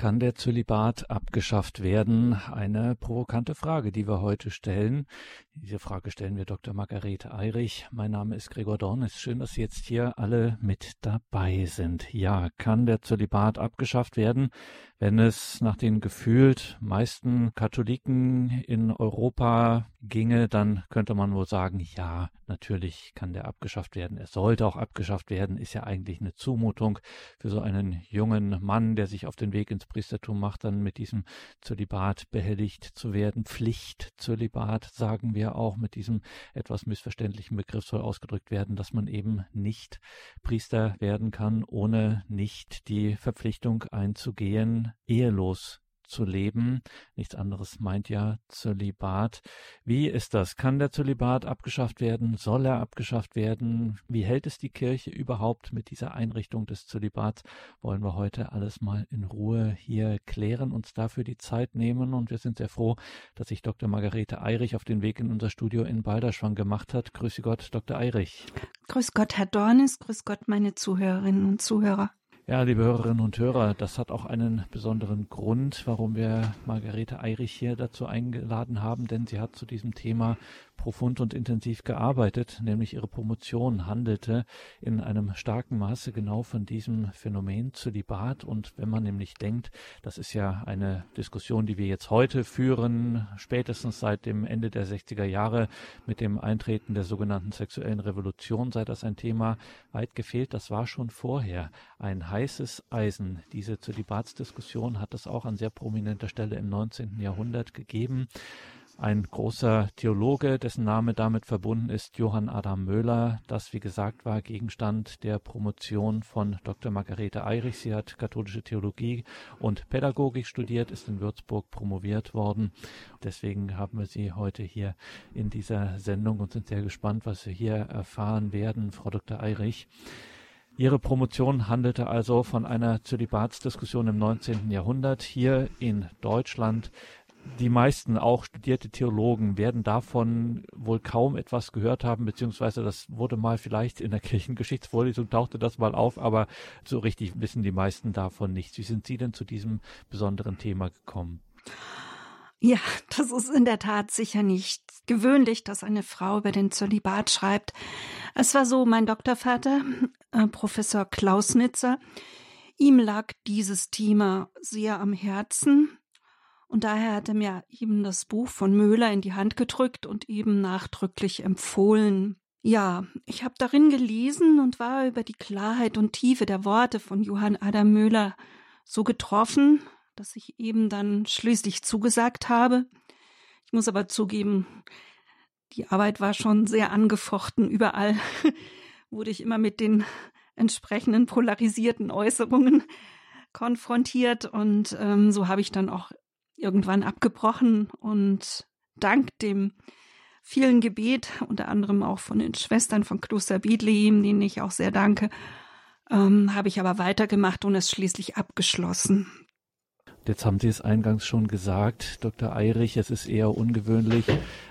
Kann der Zölibat abgeschafft werden? Eine provokante Frage, die wir heute stellen. Diese Frage stellen wir Dr. Margarete Eirich. Mein Name ist Gregor Dornis. Schön, dass Sie jetzt hier alle mit dabei sind. Ja, kann der Zölibat abgeschafft werden? Wenn es nach den gefühlt meisten Katholiken in Europa ginge, dann könnte man wohl sagen, ja, natürlich kann der abgeschafft werden. Er sollte auch abgeschafft werden. Ist ja eigentlich eine Zumutung für so einen jungen Mann, der sich auf den Weg ins Priestertum macht, dann mit diesem Zölibat behelligt zu werden. Pflicht Zölibat sagen wir auch mit diesem etwas missverständlichen Begriff soll ausgedrückt werden, dass man eben nicht Priester werden kann, ohne nicht die Verpflichtung einzugehen, ehelos zu leben. Nichts anderes meint ja Zölibat. Wie ist das? Kann der Zölibat abgeschafft werden? Soll er abgeschafft werden? Wie hält es die Kirche überhaupt mit dieser Einrichtung des Zölibats? Wollen wir heute alles mal in Ruhe hier klären, uns dafür die Zeit nehmen und wir sind sehr froh, dass sich Dr. Margarete Eirich auf den Weg in unser Studio in Balderschwang gemacht hat. Grüße Gott, Dr. Eirich. Grüß Gott, Herr Dornis. Grüß Gott, meine Zuhörerinnen und Zuhörer. Ja, liebe Hörerinnen und Hörer, das hat auch einen besonderen Grund, warum wir Margarete Eirich hier dazu eingeladen haben, denn sie hat zu diesem Thema profund und intensiv gearbeitet, nämlich ihre Promotion handelte in einem starken Maße genau von diesem Phänomen Zölibat. Und wenn man nämlich denkt, das ist ja eine Diskussion, die wir jetzt heute führen, spätestens seit dem Ende der 60er Jahre mit dem Eintreten der sogenannten sexuellen Revolution sei das ein Thema weit gefehlt. Das war schon vorher ein heißes Eisen. Diese Zölibatsdiskussion hat es auch an sehr prominenter Stelle im 19. Jahrhundert gegeben. Ein großer Theologe, dessen Name damit verbunden ist, Johann Adam Möhler, das wie gesagt war Gegenstand der Promotion von Dr. Margarete Eirich. Sie hat katholische Theologie und Pädagogik studiert, ist in Würzburg promoviert worden. Deswegen haben wir sie heute hier in dieser Sendung und sind sehr gespannt, was wir hier erfahren werden, Frau Dr. Eirich. Ihre Promotion handelte also von einer Zölibatsdiskussion im 19. Jahrhundert hier in Deutschland die meisten auch studierte Theologen werden davon wohl kaum etwas gehört haben, beziehungsweise das wurde mal vielleicht in der Kirchengeschichtsvorlesung tauchte das mal auf, aber so richtig wissen die meisten davon nichts. Wie sind Sie denn zu diesem besonderen Thema gekommen? Ja, das ist in der Tat sicher nicht gewöhnlich, dass eine Frau über den Zölibat schreibt. Es war so, mein Doktorvater, äh, Professor Klausnitzer, ihm lag dieses Thema sehr am Herzen und daher hat er mir eben das Buch von Möhler in die Hand gedrückt und eben nachdrücklich empfohlen. Ja, ich habe darin gelesen und war über die Klarheit und Tiefe der Worte von Johann Adam Möhler so getroffen, dass ich eben dann schließlich zugesagt habe. Ich muss aber zugeben, die Arbeit war schon sehr angefochten. Überall wurde ich immer mit den entsprechenden polarisierten Äußerungen konfrontiert und ähm, so habe ich dann auch irgendwann abgebrochen und dank dem vielen Gebet, unter anderem auch von den Schwestern von Kloster Bethlehem, denen ich auch sehr danke, ähm, habe ich aber weitergemacht und es schließlich abgeschlossen. Jetzt haben Sie es eingangs schon gesagt, Dr. Eirich, es ist eher ungewöhnlich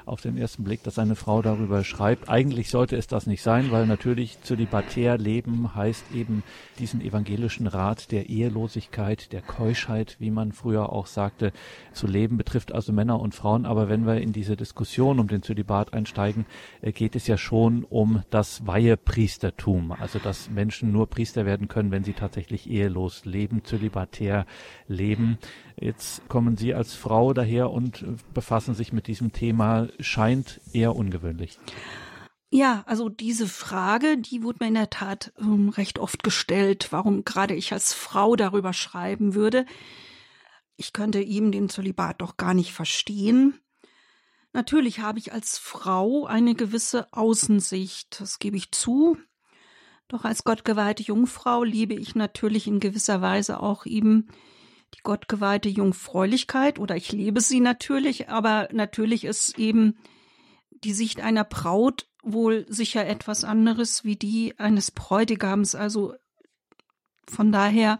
auf den ersten Blick, dass eine Frau darüber schreibt. Eigentlich sollte es das nicht sein, weil natürlich zölibatär leben heißt eben diesen evangelischen Rat der Ehelosigkeit, der Keuschheit, wie man früher auch sagte, zu leben, betrifft also Männer und Frauen. Aber wenn wir in diese Diskussion um den Zölibat einsteigen, äh, geht es ja schon um das Weihepriestertum, also dass Menschen nur Priester werden können, wenn sie tatsächlich ehelos leben, zölibatär leben. Jetzt kommen Sie als Frau daher und befassen sich mit diesem Thema, scheint eher ungewöhnlich. Ja, also diese Frage, die wurde mir in der Tat ähm, recht oft gestellt, warum gerade ich als Frau darüber schreiben würde. Ich könnte ihm den Zölibat doch gar nicht verstehen. Natürlich habe ich als Frau eine gewisse Außensicht, das gebe ich zu. Doch als gottgeweihte Jungfrau liebe ich natürlich in gewisser Weise auch eben die gottgeweihte Jungfräulichkeit oder ich lebe sie natürlich, aber natürlich ist eben die Sicht einer Braut wohl sicher etwas anderes wie die eines Bräutigams. Also von daher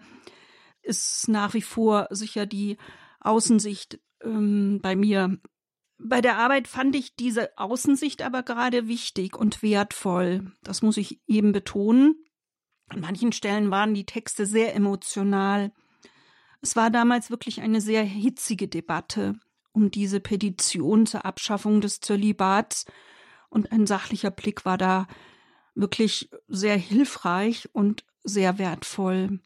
ist nach wie vor sicher die Außensicht ähm, bei mir. Bei der Arbeit fand ich diese Außensicht aber gerade wichtig und wertvoll. Das muss ich eben betonen. An manchen Stellen waren die Texte sehr emotional Es war damals wirklich eine sehr hitzige Debatte um diese Petition zur Abschaffung des Zölibats und ein sachlicher Blick war da wirklich sehr hilfreich und sehr wertvoll.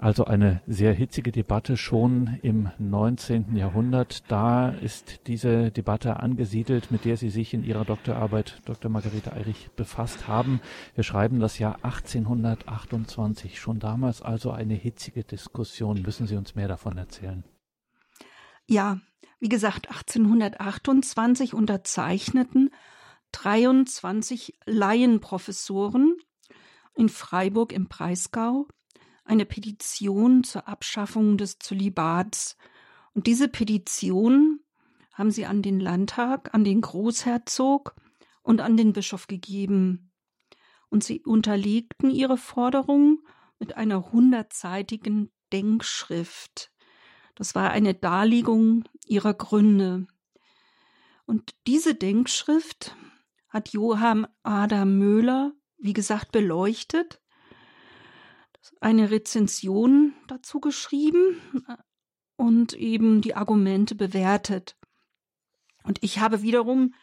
Also eine sehr hitzige Debatte schon im 19. Jahrhundert. Da ist diese Debatte angesiedelt, mit der Sie sich in Ihrer Doktorarbeit, Dr. Margarete Eirich, befasst haben. Wir schreiben das Jahr 1828. Schon damals also eine hitzige Diskussion. Müssen Sie uns mehr davon erzählen? Ja, wie gesagt, 1828 unterzeichneten 23 Laienprofessoren in Freiburg im Breisgau eine Petition zur Abschaffung des Zölibats. Und diese Petition haben sie an den Landtag, an den Großherzog und an den Bischof gegeben. Und sie unterlegten ihre Forderung mit einer hundertseitigen Denkschrift. Das war eine Darlegung ihrer Gründe. Und diese Denkschrift hat Johann Adam Möhler, wie gesagt, beleuchtet eine Rezension dazu geschrieben äh, und eben die Argumente bewertet. Und ich habe wiederum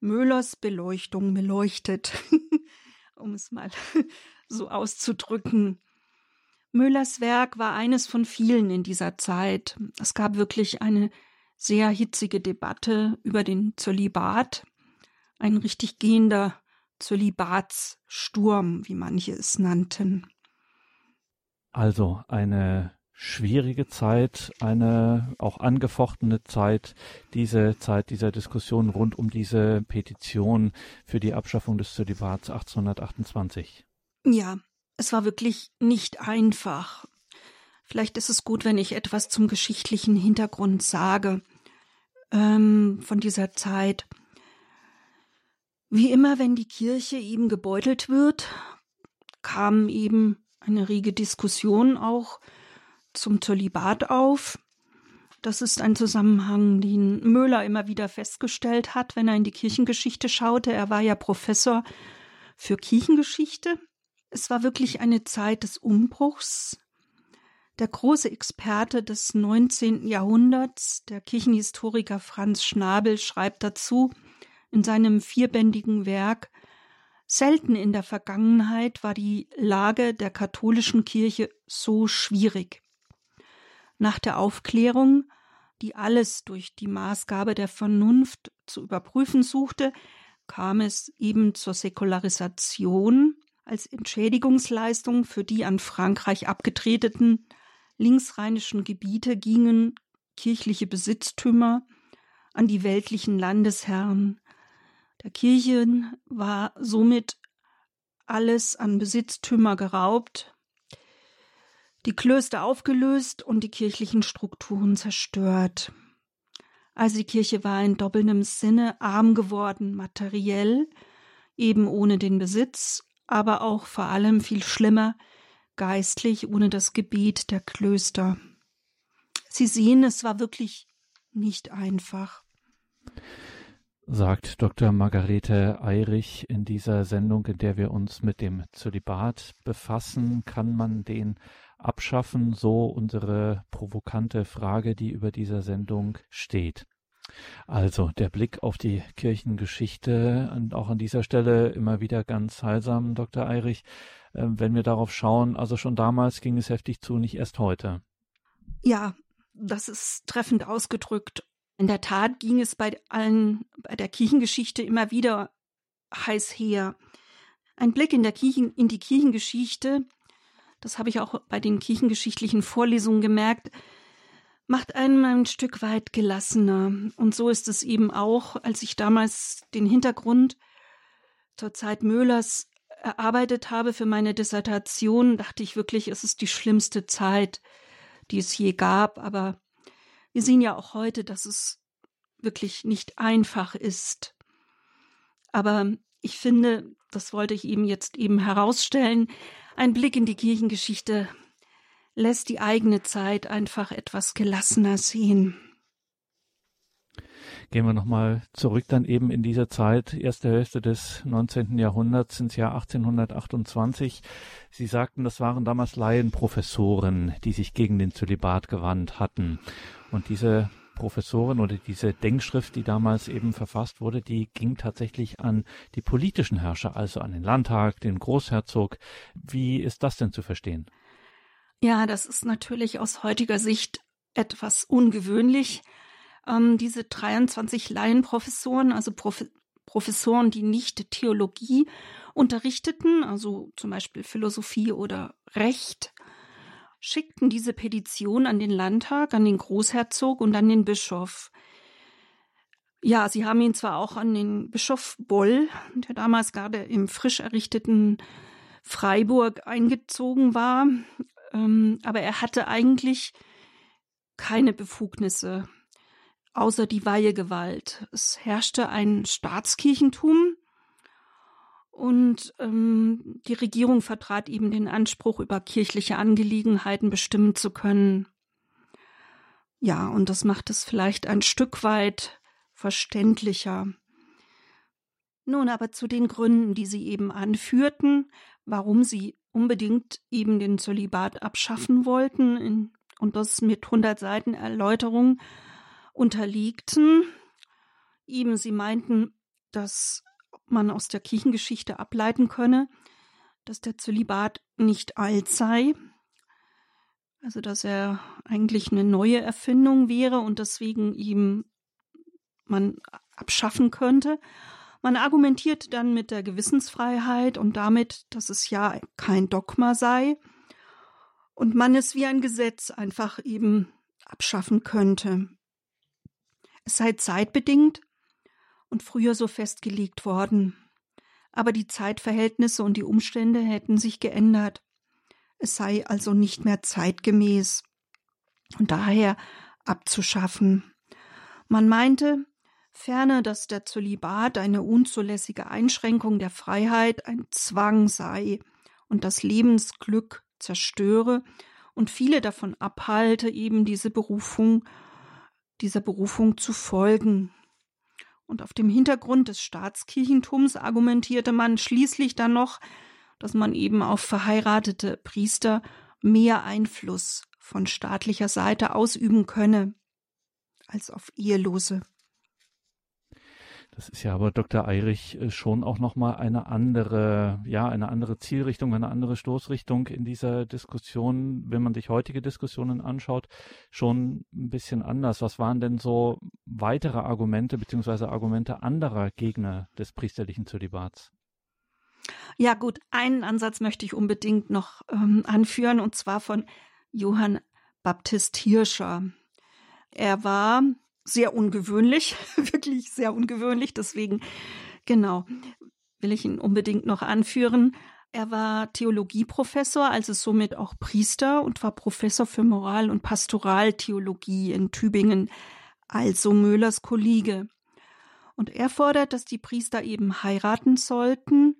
Möhlers Beleuchtung beleuchtet, um es mal so auszudrücken. Möhlers Werk war eines von vielen in dieser Zeit. Es gab wirklich eine sehr hitzige Debatte über den Zölibat, ein richtig gehender Zölibatssturm, wie manche es nannten. Also eine schwierige Zeit, eine auch angefochtene Zeit, diese Zeit dieser Diskussion rund um diese Petition für die Abschaffung des Zölibats 1828. Ja, es war wirklich nicht einfach. Vielleicht ist es gut, wenn ich etwas zum geschichtlichen Hintergrund sage ähm, von dieser Zeit. Wie immer, wenn die Kirche eben gebeutelt wird, kamen eben eine rege Diskussion auch zum Zölibat auf. Das ist ein Zusammenhang, den Möhler immer wieder festgestellt hat, wenn er in die Kirchengeschichte schaute. Er war ja Professor für Kirchengeschichte. Es war wirklich eine Zeit des Umbruchs. Der große Experte des 19. Jahrhunderts, der Kirchenhistoriker Franz Schnabel, schreibt dazu in seinem vierbändigen Werk Selten in der Vergangenheit war die Lage der katholischen Kirche so schwierig. Nach der Aufklärung, die alles durch die Maßgabe der Vernunft zu überprüfen suchte, kam es eben zur Säkularisation als Entschädigungsleistung für die an Frankreich abgetretenen linksrheinischen Gebiete gingen kirchliche Besitztümer an die weltlichen Landesherren, der Kirchen war somit alles an Besitztümer geraubt, die Klöster aufgelöst und die kirchlichen Strukturen zerstört. Also die Kirche war in doppeltem Sinne arm geworden, materiell, eben ohne den Besitz, aber auch vor allem viel schlimmer, geistlich ohne das Gebet der Klöster. Sie sehen, es war wirklich nicht einfach sagt Dr. Margarete Eirich in dieser Sendung, in der wir uns mit dem Zölibat befassen. Kann man den abschaffen? So unsere provokante Frage, die über dieser Sendung steht. Also der Blick auf die Kirchengeschichte und auch an dieser Stelle immer wieder ganz heilsam, Dr. Eirich. Ähm, wenn wir darauf schauen, also schon damals ging es heftig zu, nicht erst heute. Ja, das ist treffend ausgedrückt. In der Tat ging es bei allen, bei der Kirchengeschichte immer wieder heiß her. Ein Blick in, Kirchen, in die Kirchengeschichte, das habe ich auch bei den kirchengeschichtlichen Vorlesungen gemerkt, macht einen ein Stück weit gelassener. Und so ist es eben auch, als ich damals den Hintergrund zur Zeit Möhlers erarbeitet habe für meine Dissertation, dachte ich wirklich, es ist die schlimmste Zeit, die es je gab, aber wir sehen ja auch heute, dass es wirklich nicht einfach ist. Aber ich finde, das wollte ich eben jetzt eben herausstellen, ein Blick in die Kirchengeschichte lässt die eigene Zeit einfach etwas gelassener sehen. Gehen wir nochmal zurück dann eben in diese Zeit, erste Hälfte des 19. Jahrhunderts ins Jahr 1828. Sie sagten, das waren damals Laienprofessoren, die sich gegen den Zölibat gewandt hatten. Und diese Professorin oder diese Denkschrift, die damals eben verfasst wurde, die ging tatsächlich an die politischen Herrscher, also an den Landtag, den Großherzog. Wie ist das denn zu verstehen? Ja, das ist natürlich aus heutiger Sicht etwas ungewöhnlich. Ähm, diese 23 Laienprofessoren, also Prof Professoren, die nicht Theologie unterrichteten, also zum Beispiel Philosophie oder Recht, schickten diese Petition an den Landtag, an den Großherzog und an den Bischof. Ja, sie haben ihn zwar auch an den Bischof Boll, der damals gerade im frisch errichteten Freiburg eingezogen war, ähm, aber er hatte eigentlich keine Befugnisse außer die Weihegewalt. Es herrschte ein Staatskirchentum, und ähm, die Regierung vertrat eben den Anspruch, über kirchliche Angelegenheiten bestimmen zu können. Ja, und das macht es vielleicht ein Stück weit verständlicher. Nun aber zu den Gründen, die Sie eben anführten, warum Sie unbedingt eben den Zölibat abschaffen wollten und das mit 100 Seiten Erläuterung unterliegten. Eben, Sie meinten, dass man aus der Kirchengeschichte ableiten könne, dass der Zölibat nicht alt sei, also dass er eigentlich eine neue Erfindung wäre und deswegen ihm man abschaffen könnte. Man argumentiert dann mit der Gewissensfreiheit und damit, dass es ja kein Dogma sei und man es wie ein Gesetz einfach eben abschaffen könnte. Es sei zeitbedingt und früher so festgelegt worden. Aber die Zeitverhältnisse und die Umstände hätten sich geändert. Es sei also nicht mehr zeitgemäß und daher abzuschaffen. Man meinte, ferner, dass der Zölibat eine unzulässige Einschränkung der Freiheit, ein Zwang sei und das Lebensglück zerstöre und viele davon abhalte, eben diese Berufung, dieser Berufung zu folgen. Und auf dem Hintergrund des Staatskirchentums argumentierte man schließlich dann noch, dass man eben auf verheiratete Priester mehr Einfluss von staatlicher Seite ausüben könne als auf Ehelose. Das ist ja aber Dr. Eirich äh, schon auch nochmal eine andere, ja, eine andere Zielrichtung, eine andere Stoßrichtung in dieser Diskussion, wenn man sich heutige Diskussionen anschaut, schon ein bisschen anders. Was waren denn so weitere Argumente beziehungsweise Argumente anderer Gegner des priesterlichen Zölibats? Ja, gut, einen Ansatz möchte ich unbedingt noch ähm, anführen, und zwar von Johann Baptist Hirscher. Er war sehr ungewöhnlich, wirklich sehr ungewöhnlich. Deswegen, genau, will ich ihn unbedingt noch anführen. Er war Theologieprofessor, also somit auch Priester und war Professor für Moral- und Pastoraltheologie in Tübingen, also Möhlers Kollege. Und er fordert, dass die Priester eben heiraten sollten,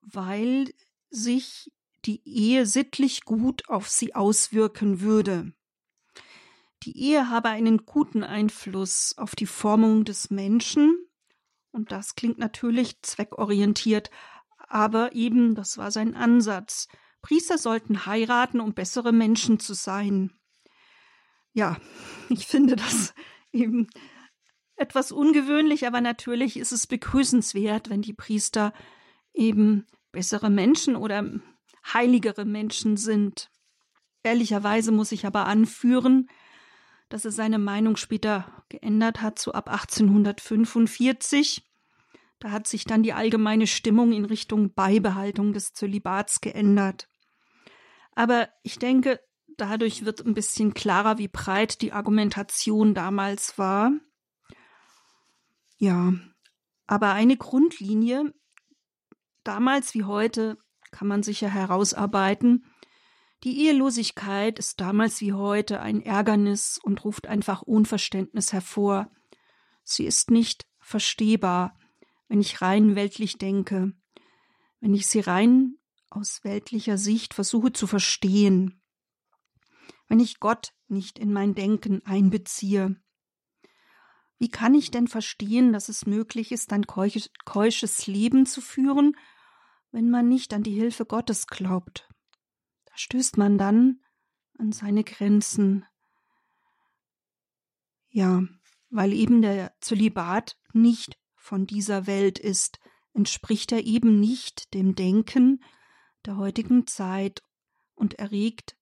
weil sich die Ehe sittlich gut auf sie auswirken würde. Die Ehe habe einen guten Einfluss auf die Formung des Menschen, und das klingt natürlich zweckorientiert, aber eben, das war sein Ansatz. Priester sollten heiraten, um bessere Menschen zu sein. Ja, ich finde das eben etwas ungewöhnlich, aber natürlich ist es begrüßenswert, wenn die Priester eben bessere Menschen oder heiligere Menschen sind. Ehrlicherweise muss ich aber anführen, dass er seine Meinung später geändert hat, so ab 1845. Da hat sich dann die allgemeine Stimmung in Richtung Beibehaltung des Zölibats geändert. Aber ich denke, dadurch wird ein bisschen klarer, wie breit die Argumentation damals war. Ja, aber eine Grundlinie, damals wie heute, kann man sicher herausarbeiten, die Ehelosigkeit ist damals wie heute ein Ärgernis und ruft einfach Unverständnis hervor. Sie ist nicht verstehbar, wenn ich rein weltlich denke, wenn ich sie rein aus weltlicher Sicht versuche zu verstehen, wenn ich Gott nicht in mein Denken einbeziehe. Wie kann ich denn verstehen, dass es möglich ist, ein keusches Leben zu führen, wenn man nicht an die Hilfe Gottes glaubt? Da stößt man dann an seine Grenzen. Ja, weil eben der Zölibat nicht von dieser Welt ist, entspricht er eben nicht dem Denken der heutigen Zeit und erregt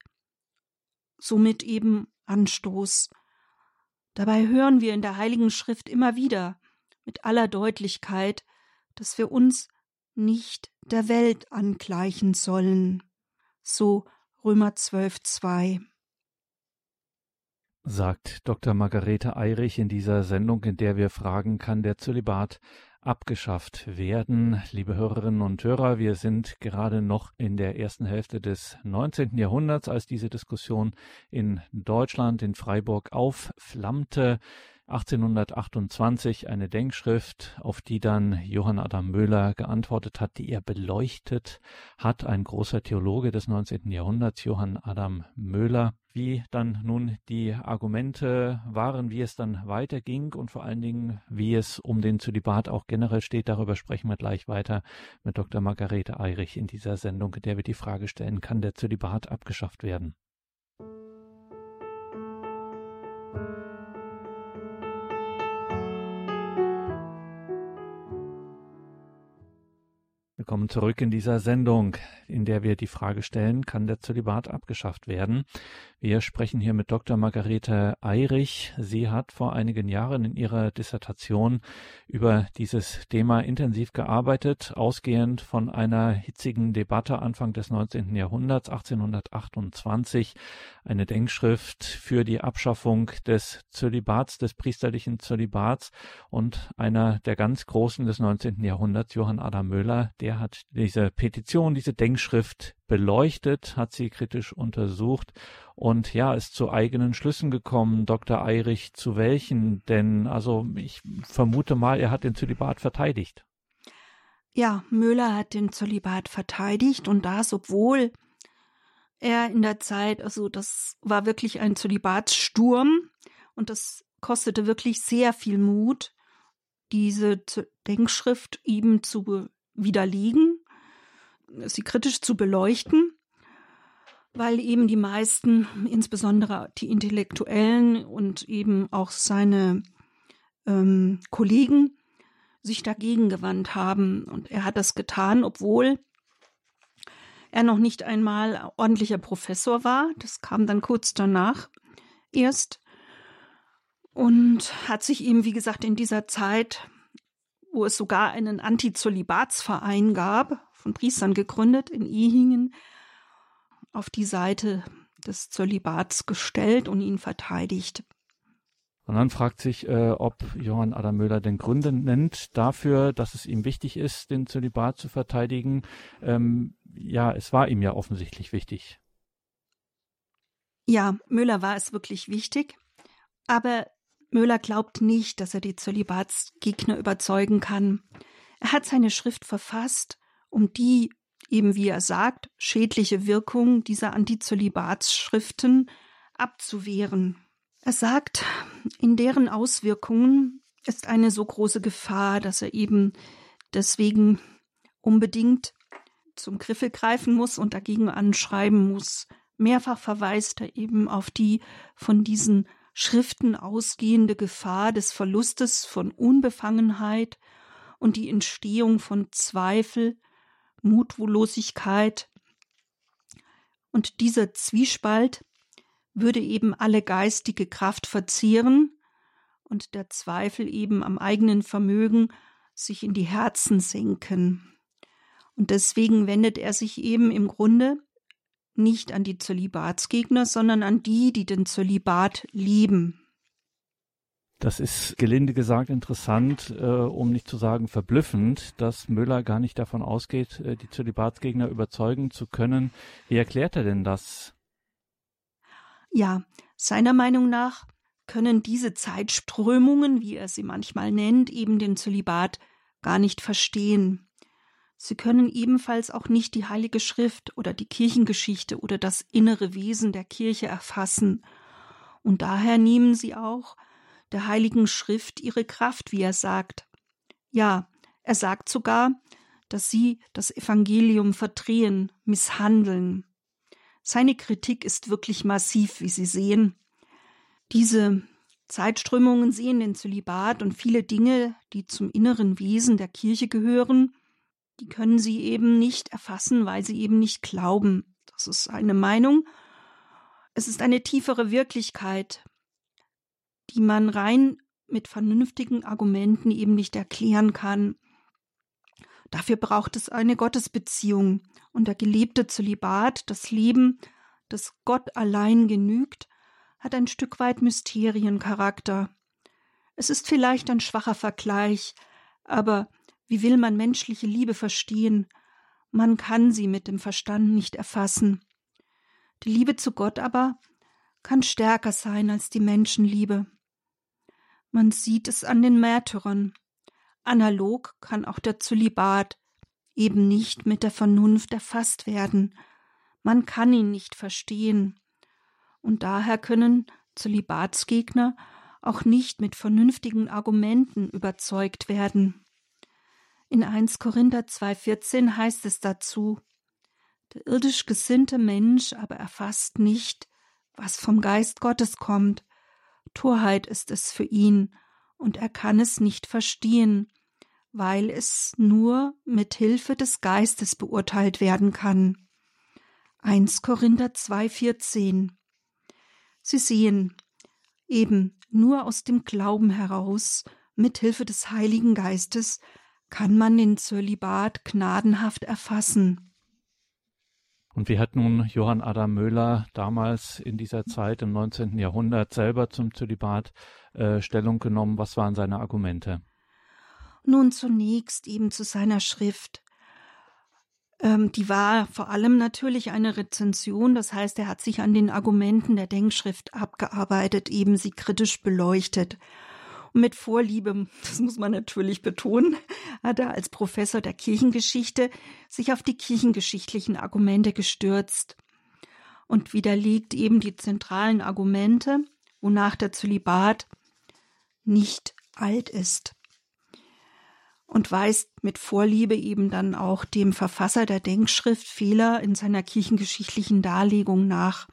somit eben Anstoß. Dabei hören wir in der Heiligen Schrift immer wieder mit aller Deutlichkeit, dass wir uns nicht der Welt angleichen sollen. So Römer 12, 2 sagt Dr. Margarete Eirich in dieser Sendung, in der wir fragen, kann der Zölibat abgeschafft werden. Liebe Hörerinnen und Hörer, wir sind gerade noch in der ersten Hälfte des 19. Jahrhunderts, als diese Diskussion in Deutschland, in Freiburg aufflammte. 1828 eine Denkschrift, auf die dann Johann Adam Möhler geantwortet hat, die er beleuchtet hat, ein großer Theologe des 19. Jahrhunderts, Johann Adam Möhler. Wie dann nun die Argumente waren, wie es dann weiterging und vor allen Dingen, wie es um den Zölibat auch generell steht, darüber sprechen wir gleich weiter mit Dr. Margarete Eirich in dieser Sendung, in der wir die Frage stellen, kann der Zölibat abgeschafft werden? Willkommen zurück in dieser Sendung, in der wir die Frage stellen, kann der Zölibat abgeschafft werden? Wir sprechen hier mit Dr. Margarete Eirich. Sie hat vor einigen Jahren in ihrer Dissertation über dieses Thema intensiv gearbeitet, ausgehend von einer hitzigen Debatte Anfang des 19. Jahrhunderts, 1828, eine Denkschrift für die Abschaffung des Zölibats, des priesterlichen Zölibats und einer der ganz Großen des 19. Jahrhunderts, Johann Adam Möller, der hat diese Petition, diese Denkschrift beleuchtet, hat sie kritisch untersucht und ja, ist zu eigenen Schlüssen gekommen. Dr. Eirich, zu welchen? Denn, also ich vermute mal, er hat den Zölibat verteidigt. Ja, Müller hat den Zölibat verteidigt und das, obwohl er in der Zeit, also das war wirklich ein Zölibatssturm und das kostete wirklich sehr viel Mut, diese Denkschrift eben zu widerlegen, sie kritisch zu beleuchten weil eben die meisten, insbesondere die Intellektuellen und eben auch seine ähm, Kollegen, sich dagegen gewandt haben. Und er hat das getan, obwohl er noch nicht einmal ordentlicher Professor war. Das kam dann kurz danach erst. Und hat sich eben, wie gesagt, in dieser Zeit, wo es sogar einen Anti-Zölibatsverein gab, von Priestern gegründet in Ihingen, auf die Seite des Zölibats gestellt und ihn verteidigt. Und dann fragt sich, äh, ob Johann Adam Müller den Gründe nennt dafür, dass es ihm wichtig ist, den Zölibat zu verteidigen. Ähm, ja, es war ihm ja offensichtlich wichtig. Ja, Müller war es wirklich wichtig, aber Müller glaubt nicht, dass er die Zölibatsgegner überzeugen kann. Er hat seine Schrift verfasst, um die eben wie er sagt, schädliche Wirkung dieser Antizölibatsschriften abzuwehren. Er sagt, in deren Auswirkungen ist eine so große Gefahr, dass er eben deswegen unbedingt zum Griffel greifen muss und dagegen anschreiben muss. Mehrfach verweist er eben auf die von diesen Schriften ausgehende Gefahr des Verlustes von Unbefangenheit und die Entstehung von Zweifel Mutlosigkeit. Und dieser Zwiespalt würde eben alle geistige Kraft verzehren und der Zweifel eben am eigenen Vermögen sich in die Herzen senken. Und deswegen wendet er sich eben im Grunde nicht an die Zölibatsgegner, sondern an die, die den Zölibat lieben. Das ist gelinde gesagt interessant, äh, um nicht zu sagen verblüffend, dass Müller gar nicht davon ausgeht, äh, die Zölibatsgegner überzeugen zu können. Wie erklärt er denn das? Ja, seiner Meinung nach können diese Zeitströmungen, wie er sie manchmal nennt, eben den Zölibat gar nicht verstehen. Sie können ebenfalls auch nicht die Heilige Schrift oder die Kirchengeschichte oder das innere Wesen der Kirche erfassen. Und daher nehmen sie auch der Heiligen Schrift ihre Kraft, wie er sagt. Ja, er sagt sogar, dass sie das Evangelium verdrehen, misshandeln. Seine Kritik ist wirklich massiv, wie Sie sehen. Diese Zeitströmungen sehen den Zölibat und viele Dinge, die zum inneren Wesen der Kirche gehören, die können sie eben nicht erfassen, weil sie eben nicht glauben. Das ist eine Meinung. Es ist eine tiefere Wirklichkeit, die man rein mit vernünftigen Argumenten eben nicht erklären kann. Dafür braucht es eine Gottesbeziehung und der gelebte Zölibat, das Leben, das Gott allein genügt, hat ein Stück weit Mysteriencharakter. Es ist vielleicht ein schwacher Vergleich, aber wie will man menschliche Liebe verstehen? Man kann sie mit dem Verstand nicht erfassen. Die Liebe zu Gott aber kann stärker sein als die Menschenliebe. Man sieht es an den Märtyrern. Analog kann auch der Zölibat eben nicht mit der Vernunft erfasst werden. Man kann ihn nicht verstehen. Und daher können Zölibatsgegner auch nicht mit vernünftigen Argumenten überzeugt werden. In 1 Korinther 2,14 heißt es dazu: Der irdisch gesinnte Mensch aber erfasst nicht, was vom Geist Gottes kommt. Torheit ist es für ihn, und er kann es nicht verstehen, weil es nur mit Hilfe des Geistes beurteilt werden kann. 1 Korinther 2,14 Sie sehen, eben nur aus dem Glauben heraus, mit Hilfe des Heiligen Geistes, kann man den Zölibat gnadenhaft erfassen. Und wie hat nun Johann Adam Möhler damals in dieser Zeit im 19. Jahrhundert selber zum Zölibat äh, Stellung genommen? Was waren seine Argumente? Nun zunächst eben zu seiner Schrift. Ähm, die war vor allem natürlich eine Rezension, das heißt, er hat sich an den Argumenten der Denkschrift abgearbeitet, eben sie kritisch beleuchtet. Und mit Vorliebe, das muss man natürlich betonen, hat er als Professor der Kirchengeschichte sich auf die kirchengeschichtlichen Argumente gestürzt und widerlegt eben die zentralen Argumente, wonach der Zölibat nicht alt ist und weist mit Vorliebe eben dann auch dem Verfasser der Denkschrift Fehler in seiner kirchengeschichtlichen Darlegung nach.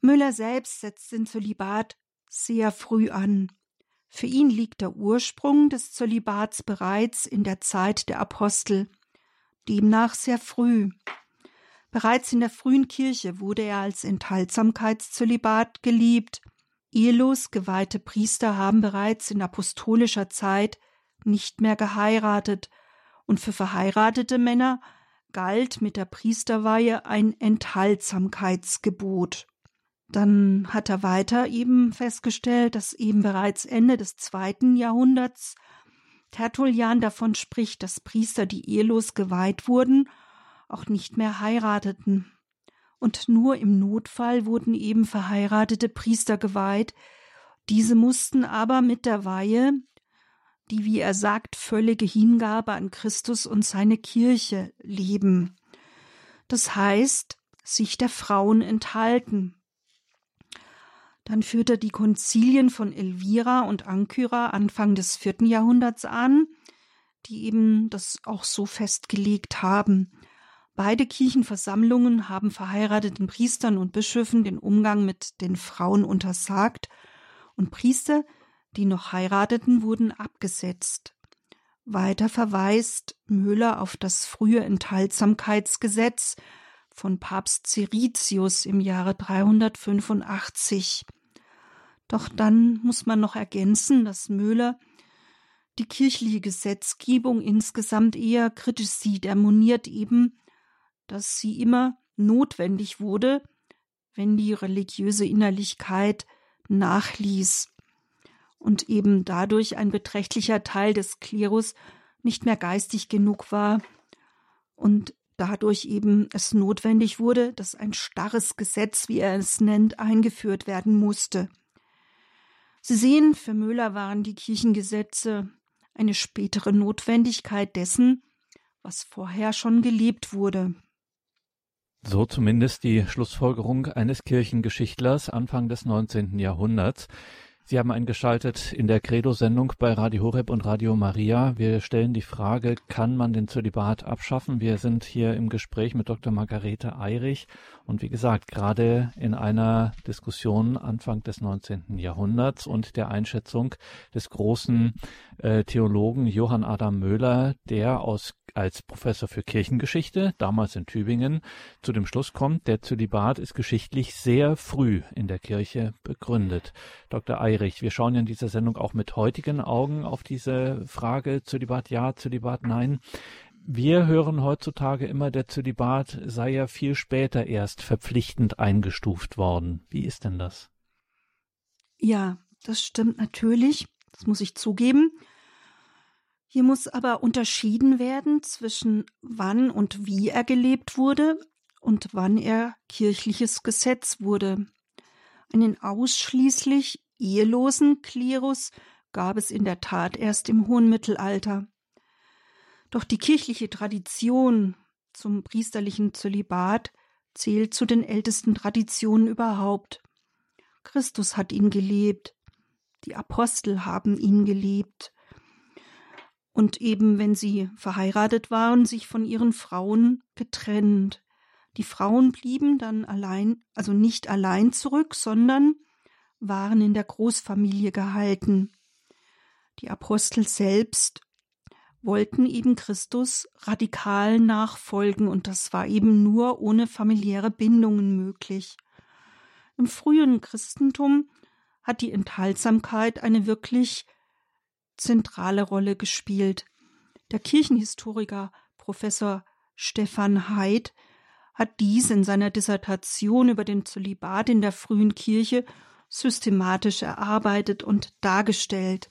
Müller selbst setzt den Zölibat sehr früh an. Für ihn liegt der Ursprung des Zölibats bereits in der Zeit der Apostel, demnach sehr früh. Bereits in der frühen Kirche wurde er als Enthaltsamkeitszölibat geliebt. Ehelos geweihte Priester haben bereits in apostolischer Zeit nicht mehr geheiratet, und für verheiratete Männer galt mit der Priesterweihe ein Enthaltsamkeitsgebot. Dann hat er weiter eben festgestellt, dass eben bereits Ende des zweiten Jahrhunderts Tertullian davon spricht, dass Priester, die ehelos geweiht wurden, auch nicht mehr heirateten. Und nur im Notfall wurden eben verheiratete Priester geweiht. Diese mussten aber mit der Weihe die, wie er sagt, völlige Hingabe an Christus und seine Kirche leben. Das heißt, sich der Frauen enthalten. Dann führt er die Konzilien von Elvira und Ankyra Anfang des vierten Jahrhunderts an, die eben das auch so festgelegt haben. Beide Kirchenversammlungen haben verheirateten Priestern und Bischöfen den Umgang mit den Frauen untersagt, und Priester, die noch heirateten, wurden abgesetzt. Weiter verweist Müller auf das frühe Enthaltsamkeitsgesetz von Papst Cyritius im Jahre 385. Doch dann muss man noch ergänzen, dass Müller die kirchliche Gesetzgebung insgesamt eher kritisch sieht. Er moniert eben, dass sie immer notwendig wurde, wenn die religiöse Innerlichkeit nachließ und eben dadurch ein beträchtlicher Teil des Klerus nicht mehr geistig genug war und dadurch eben es notwendig wurde, dass ein starres Gesetz, wie er es nennt, eingeführt werden musste. Sie sehen, für Müller waren die Kirchengesetze eine spätere Notwendigkeit dessen, was vorher schon gelebt wurde. So zumindest die Schlussfolgerung eines Kirchengeschichtlers Anfang des 19. Jahrhunderts. Sie haben eingeschaltet in der Credo-Sendung bei Radio Horeb und Radio Maria. Wir stellen die Frage, kann man den Zölibat abschaffen? Wir sind hier im Gespräch mit Dr. Margarete Eirich und wie gesagt, gerade in einer Diskussion Anfang des 19. Jahrhunderts und der Einschätzung des großen äh, Theologen Johann Adam Möhler, der aus als Professor für Kirchengeschichte, damals in Tübingen, zu dem Schluss kommt, der Zölibat ist geschichtlich sehr früh in der Kirche begründet. Dr. Eirich, wir schauen in dieser Sendung auch mit heutigen Augen auf diese Frage Zölibat ja, Zölibat nein. Wir hören heutzutage immer, der Zölibat sei ja viel später erst verpflichtend eingestuft worden. Wie ist denn das? Ja, das stimmt natürlich. Das muss ich zugeben. Hier muss aber unterschieden werden zwischen wann und wie er gelebt wurde und wann er kirchliches Gesetz wurde. Einen ausschließlich ehelosen Klerus gab es in der Tat erst im hohen Mittelalter. Doch die kirchliche Tradition zum priesterlichen Zölibat zählt zu den ältesten Traditionen überhaupt. Christus hat ihn gelebt, die Apostel haben ihn gelebt, und eben wenn sie verheiratet waren, sich von ihren Frauen getrennt. Die Frauen blieben dann allein, also nicht allein zurück, sondern waren in der Großfamilie gehalten. Die Apostel selbst wollten eben Christus radikal nachfolgen und das war eben nur ohne familiäre Bindungen möglich. Im frühen Christentum hat die Enthaltsamkeit eine wirklich zentrale Rolle gespielt. Der Kirchenhistoriker Professor Stefan Heid hat dies in seiner Dissertation über den Zölibat in der frühen Kirche systematisch erarbeitet und dargestellt.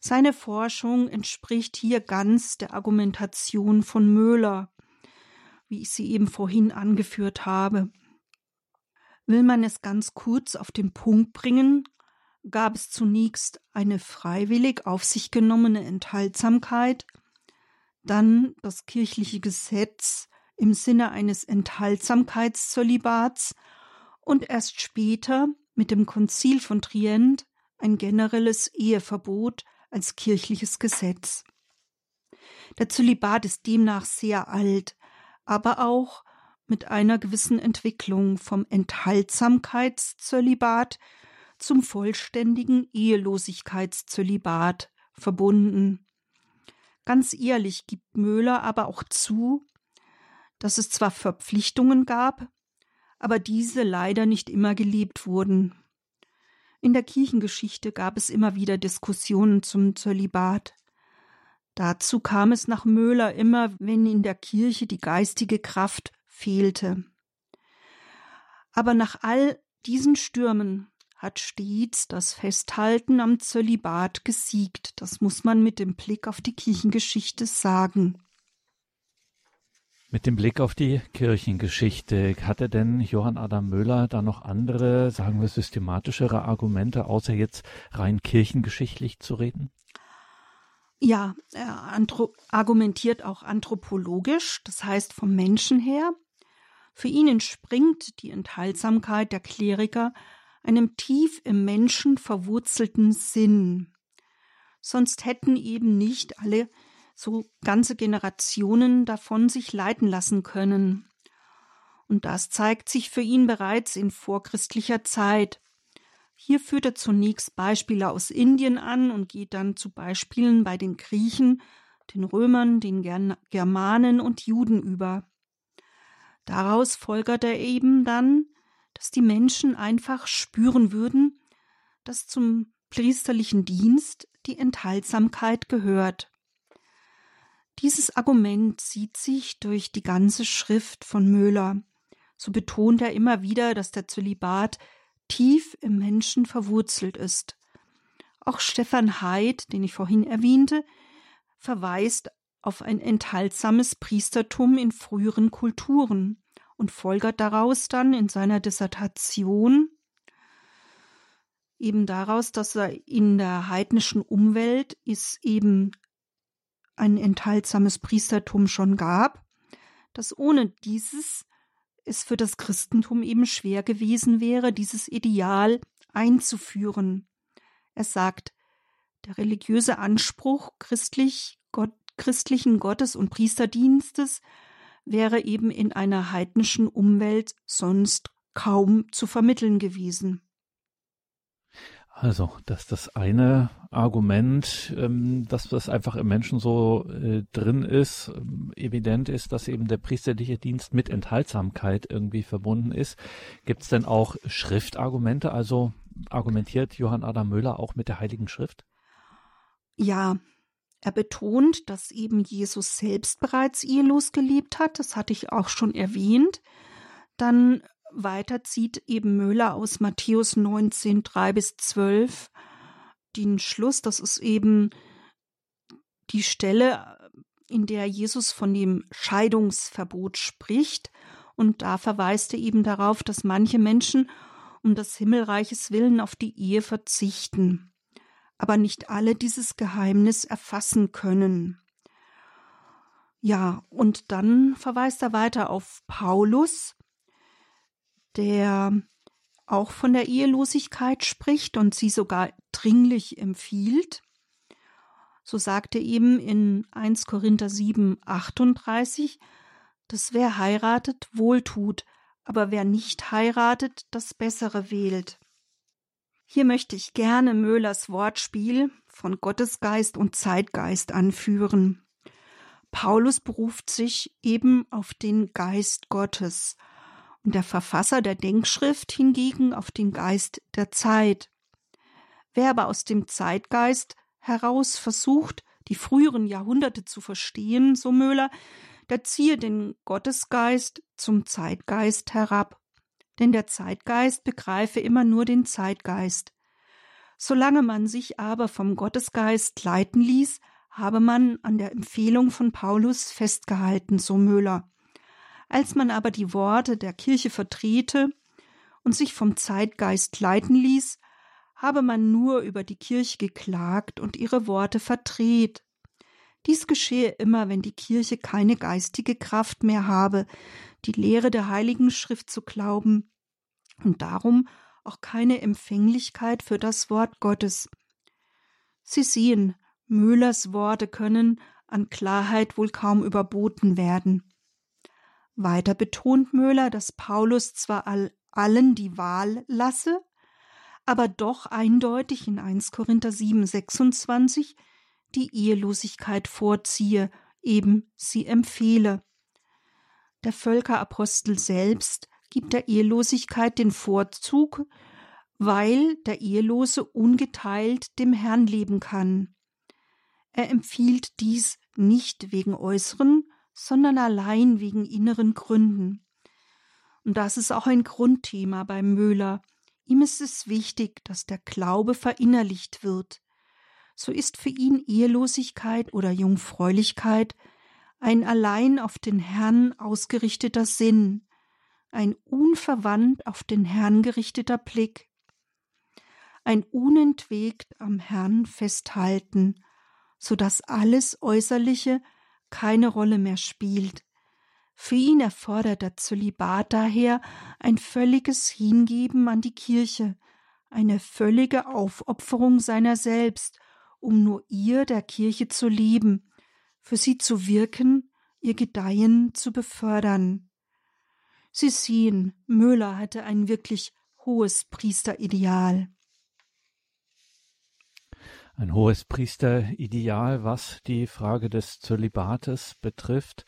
Seine Forschung entspricht hier ganz der Argumentation von Möhler, wie ich sie eben vorhin angeführt habe. Will man es ganz kurz auf den Punkt bringen, gab es zunächst eine freiwillig auf sich genommene Enthaltsamkeit, dann das kirchliche Gesetz im Sinne eines Enthaltsamkeitszölibats und erst später mit dem Konzil von Trient ein generelles Eheverbot als kirchliches Gesetz. Der Zölibat ist demnach sehr alt, aber auch mit einer gewissen Entwicklung vom Enthaltsamkeitszölibat zum vollständigen Ehelosigkeitszölibat verbunden. Ganz ehrlich gibt Möhler aber auch zu, dass es zwar Verpflichtungen gab, aber diese leider nicht immer gelebt wurden. In der Kirchengeschichte gab es immer wieder Diskussionen zum Zölibat. Dazu kam es nach Möhler immer, wenn in der Kirche die geistige Kraft fehlte. Aber nach all diesen Stürmen hat stets das Festhalten am Zölibat gesiegt. Das muss man mit dem Blick auf die Kirchengeschichte sagen. Mit dem Blick auf die Kirchengeschichte, hatte denn Johann Adam Möller da noch andere, sagen wir, systematischere Argumente, außer jetzt rein kirchengeschichtlich zu reden? Ja, er argumentiert auch anthropologisch, das heißt vom Menschen her. Für ihn entspringt die Enthaltsamkeit der Kleriker einem tief im Menschen verwurzelten Sinn. Sonst hätten eben nicht alle so ganze Generationen davon sich leiten lassen können. Und das zeigt sich für ihn bereits in vorchristlicher Zeit. Hier führt er zunächst Beispiele aus Indien an und geht dann zu Beispielen bei den Griechen, den Römern, den Germanen und Juden über. Daraus folgert er eben dann, dass die Menschen einfach spüren würden, dass zum priesterlichen Dienst die Enthaltsamkeit gehört. Dieses Argument zieht sich durch die ganze Schrift von Möhler. So betont er immer wieder, dass der Zölibat tief im Menschen verwurzelt ist. Auch Stefan Heid, den ich vorhin erwähnte, verweist auf ein enthaltsames Priestertum in früheren Kulturen und folgert daraus dann in seiner Dissertation eben daraus, dass er in der heidnischen Umwelt es eben ein enthaltsames Priestertum schon gab, dass ohne dieses es für das Christentum eben schwer gewesen wäre, dieses Ideal einzuführen. Er sagt, der religiöse Anspruch christlich, Gott, christlichen Gottes- und Priesterdienstes wäre eben in einer heidnischen Umwelt sonst kaum zu vermitteln gewesen. Also, dass das eine Argument, ähm, dass das einfach im Menschen so äh, drin ist, ähm, evident ist, dass eben der priesterliche Dienst mit Enthaltsamkeit irgendwie verbunden ist. Gibt es denn auch Schriftargumente? Also argumentiert Johann Adam Müller auch mit der Heiligen Schrift? Ja, er betont, dass eben Jesus selbst bereits ehelos gelebt hat. Das hatte ich auch schon erwähnt. Dann weiter zieht eben Müller aus Matthäus 19, 3 bis 12 den Schluss, das ist eben die Stelle, in der Jesus von dem Scheidungsverbot spricht. Und da verweist er eben darauf, dass manche Menschen um des Himmelreiches willen auf die Ehe verzichten, aber nicht alle dieses Geheimnis erfassen können. Ja, und dann verweist er weiter auf Paulus, der auch von der Ehelosigkeit spricht und sie sogar dringlich empfiehlt. So sagte eben in 1 Korinther 7, 38, dass wer heiratet, wohltut, aber wer nicht heiratet, das Bessere wählt. Hier möchte ich gerne Möhlers Wortspiel von Gottesgeist und Zeitgeist anführen. Paulus beruft sich eben auf den Geist Gottes, und der Verfasser der Denkschrift hingegen auf den Geist der Zeit. Wer aber aus dem Zeitgeist heraus versucht, die früheren Jahrhunderte zu verstehen, so Möhler, der ziehe den Gottesgeist zum Zeitgeist herab. Denn der Zeitgeist begreife immer nur den Zeitgeist. Solange man sich aber vom Gottesgeist leiten ließ, habe man an der Empfehlung von Paulus festgehalten, so Möhler. Als man aber die Worte der Kirche vertrete und sich vom Zeitgeist leiten ließ, habe man nur über die Kirche geklagt und ihre Worte verdreht. Dies geschehe immer, wenn die Kirche keine geistige Kraft mehr habe, die Lehre der Heiligen Schrift zu glauben und darum auch keine Empfänglichkeit für das Wort Gottes. Sie sehen, Müllers Worte können an Klarheit wohl kaum überboten werden. Weiter betont Möhler, dass Paulus zwar all, allen die Wahl lasse, aber doch eindeutig in 1 Korinther 7, 26 die Ehelosigkeit vorziehe, eben sie empfehle. Der Völkerapostel selbst gibt der Ehelosigkeit den Vorzug, weil der Ehelose ungeteilt dem Herrn leben kann. Er empfiehlt dies nicht wegen äußeren, sondern allein wegen inneren Gründen. Und das ist auch ein Grundthema beim Müller. Ihm ist es wichtig, dass der Glaube verinnerlicht wird. So ist für ihn Ehelosigkeit oder Jungfräulichkeit ein allein auf den Herrn ausgerichteter Sinn, ein unverwandt auf den Herrn gerichteter Blick, ein unentwegt am Herrn festhalten, so dass alles Äußerliche keine Rolle mehr spielt. Für ihn erfordert der Zölibat daher ein völliges Hingeben an die Kirche, eine völlige Aufopferung seiner selbst, um nur ihr der Kirche zu lieben, für sie zu wirken, ihr Gedeihen zu befördern. Sie sehen, Müller hatte ein wirklich hohes Priesterideal ein hohes Priesterideal, was die Frage des Zölibates betrifft.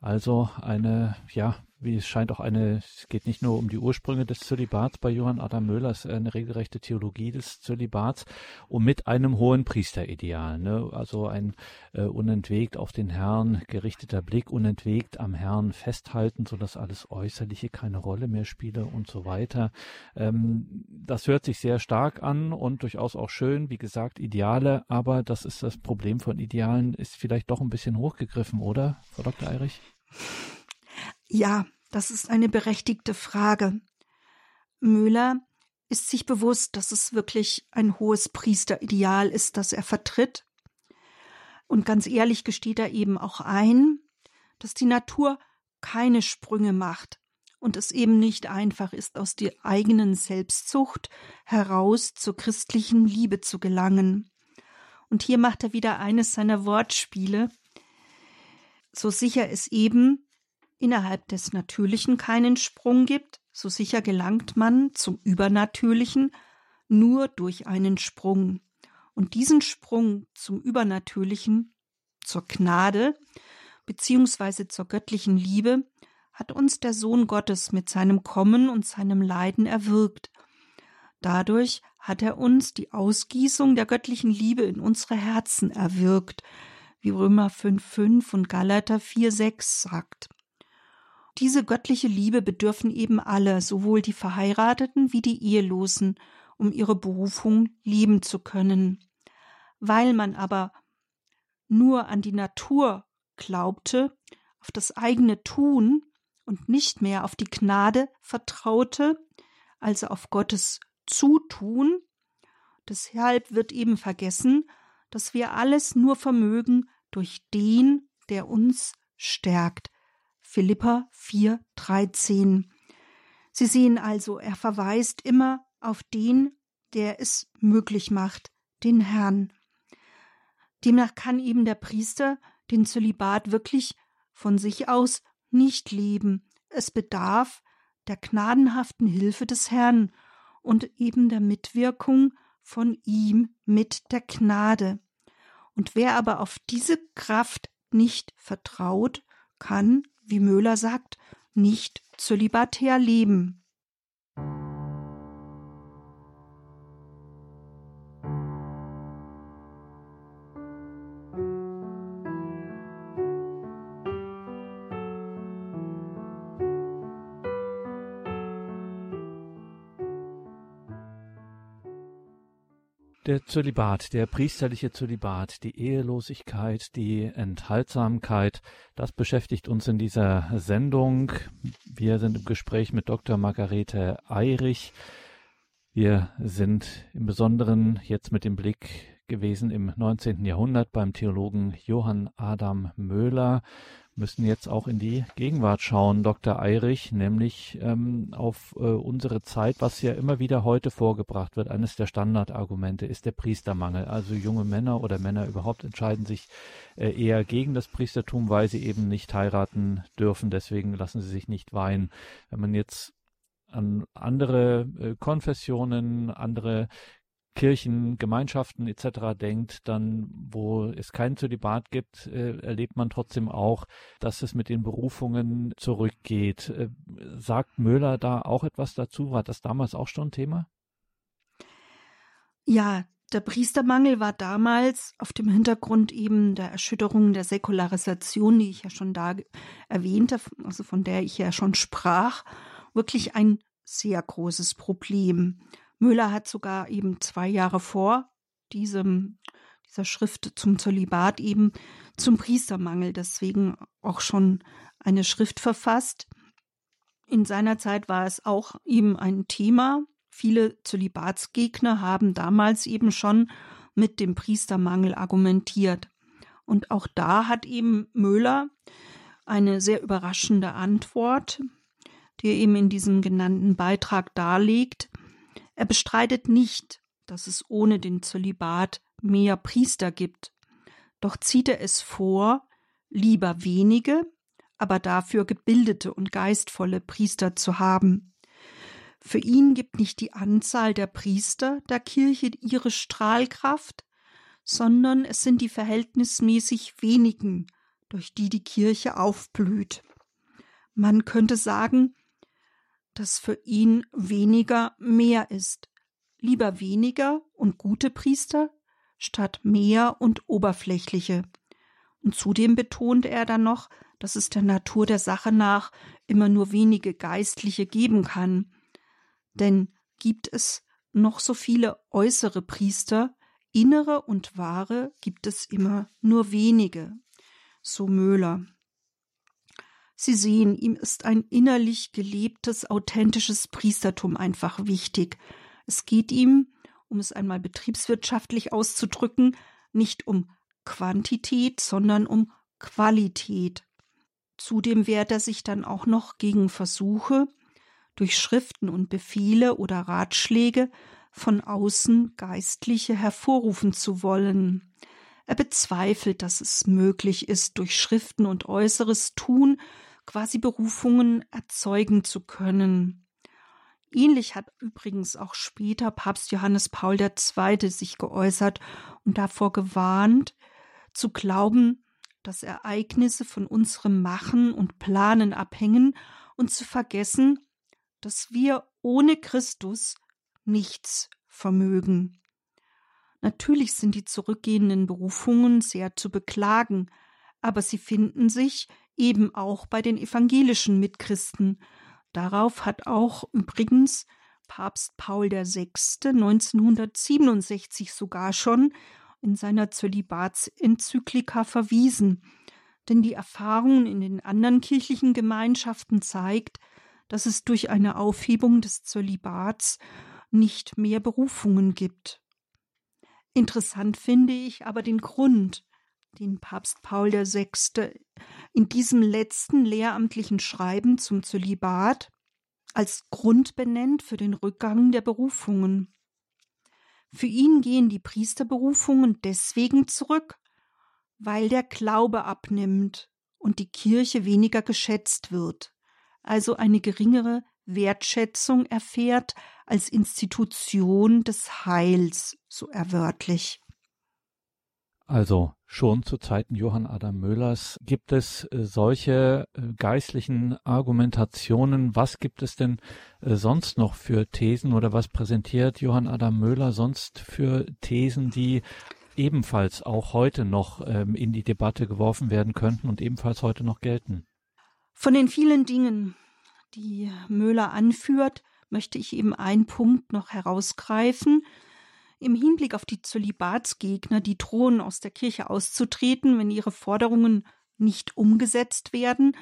Also eine, ja, wie es scheint auch eine, es geht nicht nur um die Ursprünge des Zölibats bei Johann Adam Möller, es ist eine regelrechte Theologie des Zölibats und mit einem hohen Priesterideal, ne? also ein äh, unentwegt auf den Herrn gerichteter Blick, unentwegt am Herrn festhalten, so dass alles Äußerliche keine Rolle mehr spiele und so weiter. Ähm, das hört sich sehr stark an und durchaus auch schön, wie gesagt, Ideale, aber das ist das Problem von Idealen, ist vielleicht doch ein bisschen hochgegriffen, oder, Frau Dr. Eirich? Ja, das ist eine berechtigte Frage. Müller ist sich bewusst, dass es wirklich ein hohes Priesterideal ist, das er vertritt. Und ganz ehrlich gesteht er eben auch ein, dass die Natur keine Sprünge macht, und es eben nicht einfach ist, aus der eigenen Selbstzucht heraus zur christlichen Liebe zu gelangen. Und hier macht er wieder eines seiner Wortspiele. So sicher es eben innerhalb des Natürlichen keinen Sprung gibt, so sicher gelangt man zum Übernatürlichen nur durch einen Sprung. Und diesen Sprung zum Übernatürlichen, zur Gnade, beziehungsweise zur göttlichen Liebe, hat uns der Sohn Gottes mit seinem Kommen und seinem Leiden erwirkt. Dadurch hat er uns die Ausgießung der göttlichen Liebe in unsere Herzen erwirkt, wie Römer 5,5 und Galater 4,6 sagt. Diese göttliche Liebe bedürfen eben alle, sowohl die Verheirateten wie die Ehelosen, um ihre Berufung lieben zu können. Weil man aber nur an die Natur glaubte, auf das eigene Tun und nicht mehr auf die Gnade vertraute, also auf Gottes Zutun. Deshalb wird eben vergessen, dass wir alles nur vermögen durch den, der uns stärkt. Philippa 4, 13. Sie sehen also, er verweist immer auf den, der es möglich macht, den Herrn. Demnach kann eben der Priester den Zölibat wirklich von sich aus nicht leben. Es bedarf der gnadenhaften Hilfe des Herrn und eben der Mitwirkung von ihm mit der Gnade. Und wer aber auf diese Kraft nicht vertraut, kann, wie Möhler sagt, nicht zölibatär leben. Der Zölibat, der priesterliche Zölibat, die Ehelosigkeit, die Enthaltsamkeit, das beschäftigt uns in dieser Sendung. Wir sind im Gespräch mit Dr. Margarete Eirich. Wir sind im Besonderen jetzt mit dem Blick gewesen im 19. Jahrhundert beim Theologen Johann Adam Möhler müssen jetzt auch in die Gegenwart schauen, Dr. Eirich, nämlich ähm, auf äh, unsere Zeit, was ja immer wieder heute vorgebracht wird. Eines der Standardargumente ist der Priestermangel. Also junge Männer oder Männer überhaupt entscheiden sich äh, eher gegen das Priestertum, weil sie eben nicht heiraten dürfen. Deswegen lassen sie sich nicht weihen. Wenn man jetzt an andere äh, Konfessionen, andere Kirchen, Gemeinschaften etc. denkt, dann wo es kein Zölibat gibt, äh, erlebt man trotzdem auch, dass es mit den Berufungen zurückgeht. Äh, sagt Möhler da auch etwas dazu? War das damals auch schon Thema? Ja, der Priestermangel war damals auf dem Hintergrund eben der Erschütterung der Säkularisation, die ich ja schon da erwähnte, also von der ich ja schon sprach, wirklich ein sehr großes Problem. Müller hat sogar eben zwei Jahre vor diesem, dieser Schrift zum Zölibat eben zum Priestermangel deswegen auch schon eine Schrift verfasst. In seiner Zeit war es auch eben ein Thema. Viele Zölibatsgegner haben damals eben schon mit dem Priestermangel argumentiert. Und auch da hat eben Müller eine sehr überraschende Antwort, die er eben in diesem genannten Beitrag darlegt. Er bestreitet nicht, dass es ohne den Zölibat mehr Priester gibt, doch zieht er es vor, lieber wenige, aber dafür gebildete und geistvolle Priester zu haben. Für ihn gibt nicht die Anzahl der Priester der Kirche ihre Strahlkraft, sondern es sind die verhältnismäßig wenigen, durch die die Kirche aufblüht. Man könnte sagen, dass für ihn weniger mehr ist. Lieber weniger und gute Priester statt mehr und oberflächliche. Und zudem betont er dann noch, dass es der Natur der Sache nach immer nur wenige Geistliche geben kann. Denn gibt es noch so viele äußere Priester, innere und wahre gibt es immer nur wenige. So Möhler. Sie sehen, ihm ist ein innerlich gelebtes, authentisches Priestertum einfach wichtig. Es geht ihm, um es einmal betriebswirtschaftlich auszudrücken, nicht um Quantität, sondern um Qualität. Zudem wehrt er sich dann auch noch gegen Versuche, durch Schriften und Befehle oder Ratschläge von außen Geistliche hervorrufen zu wollen. Er bezweifelt, dass es möglich ist, durch Schriften und äußeres Tun quasi Berufungen erzeugen zu können. Ähnlich hat übrigens auch später Papst Johannes Paul II. sich geäußert und davor gewarnt, zu glauben, dass Ereignisse von unserem Machen und Planen abhängen und zu vergessen, dass wir ohne Christus nichts vermögen. Natürlich sind die zurückgehenden Berufungen sehr zu beklagen, aber sie finden sich eben auch bei den evangelischen Mitchristen. Darauf hat auch übrigens Papst Paul VI. 1967 sogar schon in seiner Zölibatsenzyklika verwiesen, denn die Erfahrung in den anderen kirchlichen Gemeinschaften zeigt, dass es durch eine Aufhebung des Zölibats nicht mehr Berufungen gibt. Interessant finde ich aber den Grund, den Papst Paul VI. In diesem letzten lehramtlichen Schreiben zum Zölibat als Grund benennt für den Rückgang der Berufungen. Für ihn gehen die Priesterberufungen deswegen zurück, weil der Glaube abnimmt und die Kirche weniger geschätzt wird, also eine geringere Wertschätzung erfährt als Institution des Heils, so erwörtlich. Also schon zu Zeiten Johann Adam Möllers gibt es äh, solche äh, geistlichen Argumentationen. Was gibt es denn äh, sonst noch für Thesen oder was präsentiert Johann Adam Möller sonst für Thesen, die ebenfalls auch heute noch ähm, in die Debatte geworfen werden könnten und ebenfalls heute noch gelten? Von den vielen Dingen, die Möhler anführt, möchte ich eben einen Punkt noch herausgreifen, im Hinblick auf die Zölibatsgegner, die drohen, aus der Kirche auszutreten, wenn ihre Forderungen nicht umgesetzt werden,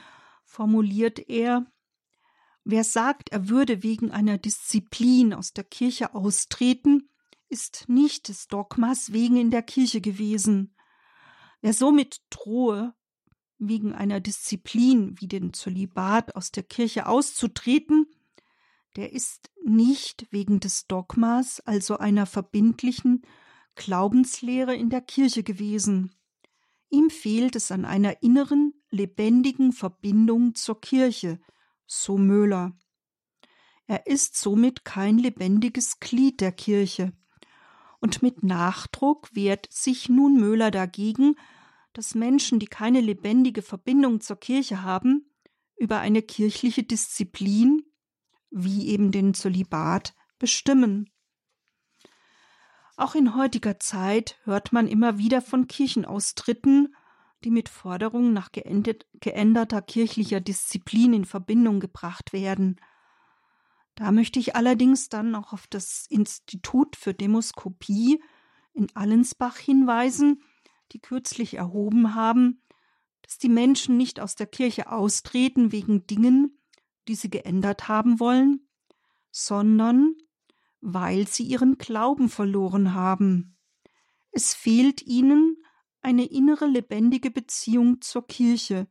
formuliert er Wer sagt, er würde wegen einer Disziplin aus der Kirche austreten, ist nicht des Dogmas wegen in der Kirche gewesen. Wer somit drohe, wegen einer Disziplin wie den Zölibat aus der Kirche auszutreten, der ist nicht wegen des Dogmas, also einer verbindlichen Glaubenslehre in der Kirche gewesen. Ihm fehlt es an einer inneren, lebendigen Verbindung zur Kirche, so Möhler. Er ist somit kein lebendiges Glied der Kirche. Und mit Nachdruck wehrt sich nun Möhler dagegen, dass Menschen, die keine lebendige Verbindung zur Kirche haben, über eine kirchliche Disziplin wie eben den Zölibat bestimmen. Auch in heutiger Zeit hört man immer wieder von Kirchenaustritten, die mit Forderungen nach geänderter kirchlicher Disziplin in Verbindung gebracht werden. Da möchte ich allerdings dann auch auf das Institut für Demoskopie in Allensbach hinweisen, die kürzlich erhoben haben, dass die Menschen nicht aus der Kirche austreten wegen Dingen, die sie geändert haben wollen, sondern weil sie ihren Glauben verloren haben. Es fehlt ihnen eine innere lebendige Beziehung zur Kirche,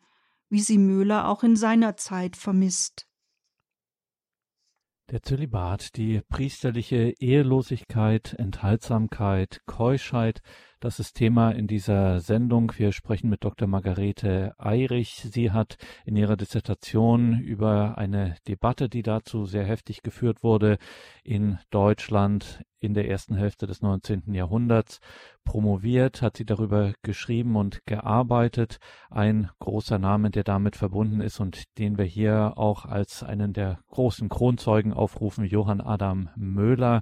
wie sie Möhler auch in seiner Zeit vermisst. Der Zölibat, die priesterliche Ehelosigkeit, Enthaltsamkeit, Keuschheit, das ist Thema in dieser Sendung. Wir sprechen mit Dr. Margarete Eirich. Sie hat in ihrer Dissertation über eine Debatte, die dazu sehr heftig geführt wurde, in Deutschland in der ersten Hälfte des 19. Jahrhunderts promoviert, hat sie darüber geschrieben und gearbeitet. Ein großer Name, der damit verbunden ist und den wir hier auch als einen der großen Kronzeugen aufrufen, Johann Adam Möhler.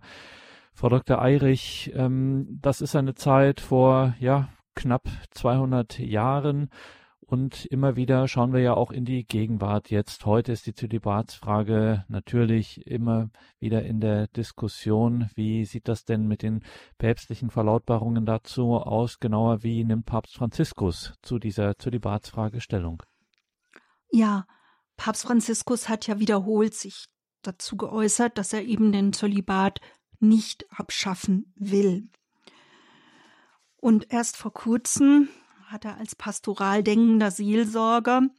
Frau Dr. Eirich, ähm, das ist eine Zeit vor ja knapp 200 Jahren und immer wieder schauen wir ja auch in die Gegenwart. Jetzt heute ist die Zölibatsfrage natürlich immer wieder in der Diskussion. Wie sieht das denn mit den päpstlichen Verlautbarungen dazu aus? Genauer, wie nimmt Papst Franziskus zu dieser Zölibatsfrage Stellung? Ja, Papst Franziskus hat ja wiederholt sich dazu geäußert, dass er eben den Zölibat nicht abschaffen will. Und erst vor kurzem hat er als pastoral denkender Seelsorger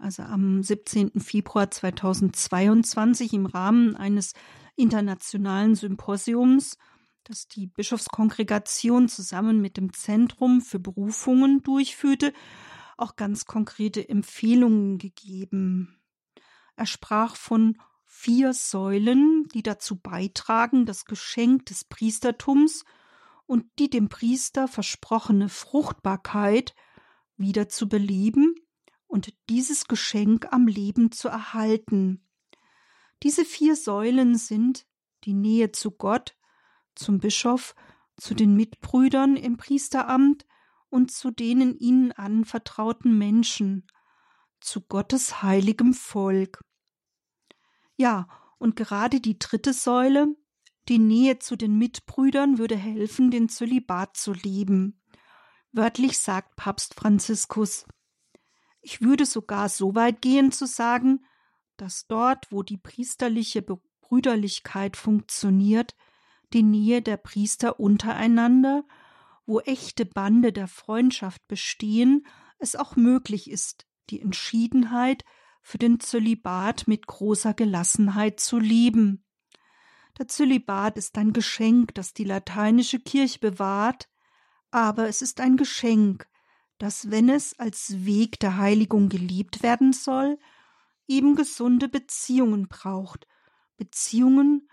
also am 17. Februar 2022 im Rahmen eines internationalen Symposiums, das die Bischofskongregation zusammen mit dem Zentrum für Berufungen durchführte, auch ganz konkrete Empfehlungen gegeben. Er sprach von vier Säulen, die dazu beitragen, das Geschenk des Priestertums und die dem Priester versprochene Fruchtbarkeit wieder zu beleben und dieses Geschenk am Leben zu erhalten. Diese vier Säulen sind die Nähe zu Gott, zum Bischof, zu den Mitbrüdern im Priesteramt und zu denen ihnen anvertrauten Menschen, zu Gottes heiligem Volk. Ja, und gerade die dritte Säule, die Nähe zu den Mitbrüdern, würde helfen, den Zölibat zu leben. Wörtlich sagt Papst Franziskus, ich würde sogar so weit gehen zu sagen, dass dort, wo die priesterliche Brüderlichkeit funktioniert, die Nähe der Priester untereinander, wo echte Bande der Freundschaft bestehen, es auch möglich ist, die Entschiedenheit für den Zölibat mit großer Gelassenheit zu lieben. Der Zölibat ist ein Geschenk, das die lateinische Kirche bewahrt, aber es ist ein Geschenk, dass wenn es als Weg der Heiligung geliebt werden soll, eben gesunde Beziehungen braucht, Beziehungen,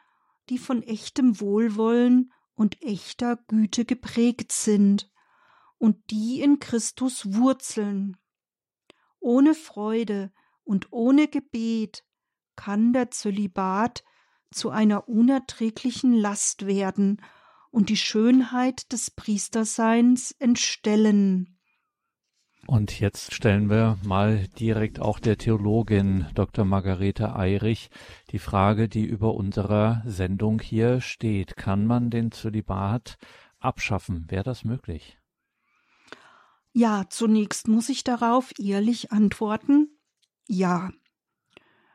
die von echtem Wohlwollen und echter Güte geprägt sind und die in Christus wurzeln. Ohne Freude und ohne Gebet kann der Zölibat zu einer unerträglichen Last werden und die Schönheit des Priesterseins entstellen. Und jetzt stellen wir mal direkt auch der Theologin Dr. Margarete Eirich die Frage, die über unserer Sendung hier steht. Kann man den Zölibat abschaffen? Wäre das möglich? Ja, zunächst muss ich darauf ehrlich antworten, ja.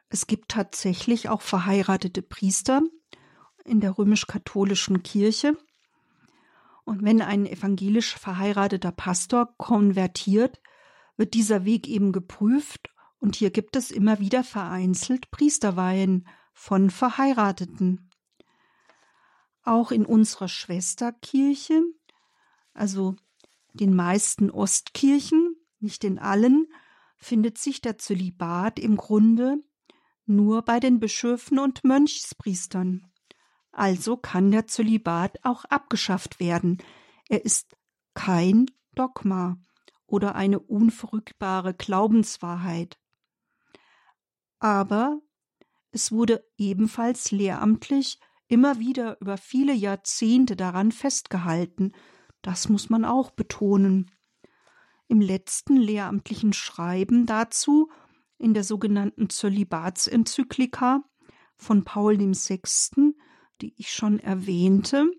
Es gibt tatsächlich auch verheiratete Priester in der römisch-katholischen Kirche. Und wenn ein evangelisch verheirateter Pastor konvertiert, wird dieser Weg eben geprüft und hier gibt es immer wieder vereinzelt Priesterweihen von Verheirateten. Auch in unserer Schwesterkirche, also den meisten Ostkirchen, nicht in allen, findet sich der Zölibat im Grunde nur bei den Bischöfen und Mönchspriestern. Also kann der Zölibat auch abgeschafft werden. Er ist kein Dogma oder eine unverrückbare Glaubenswahrheit. Aber es wurde ebenfalls lehramtlich immer wieder über viele Jahrzehnte daran festgehalten, das muss man auch betonen. Im letzten lehramtlichen Schreiben dazu, in der sogenannten Zölibatsenzyklika von Paul VI., die ich schon erwähnte,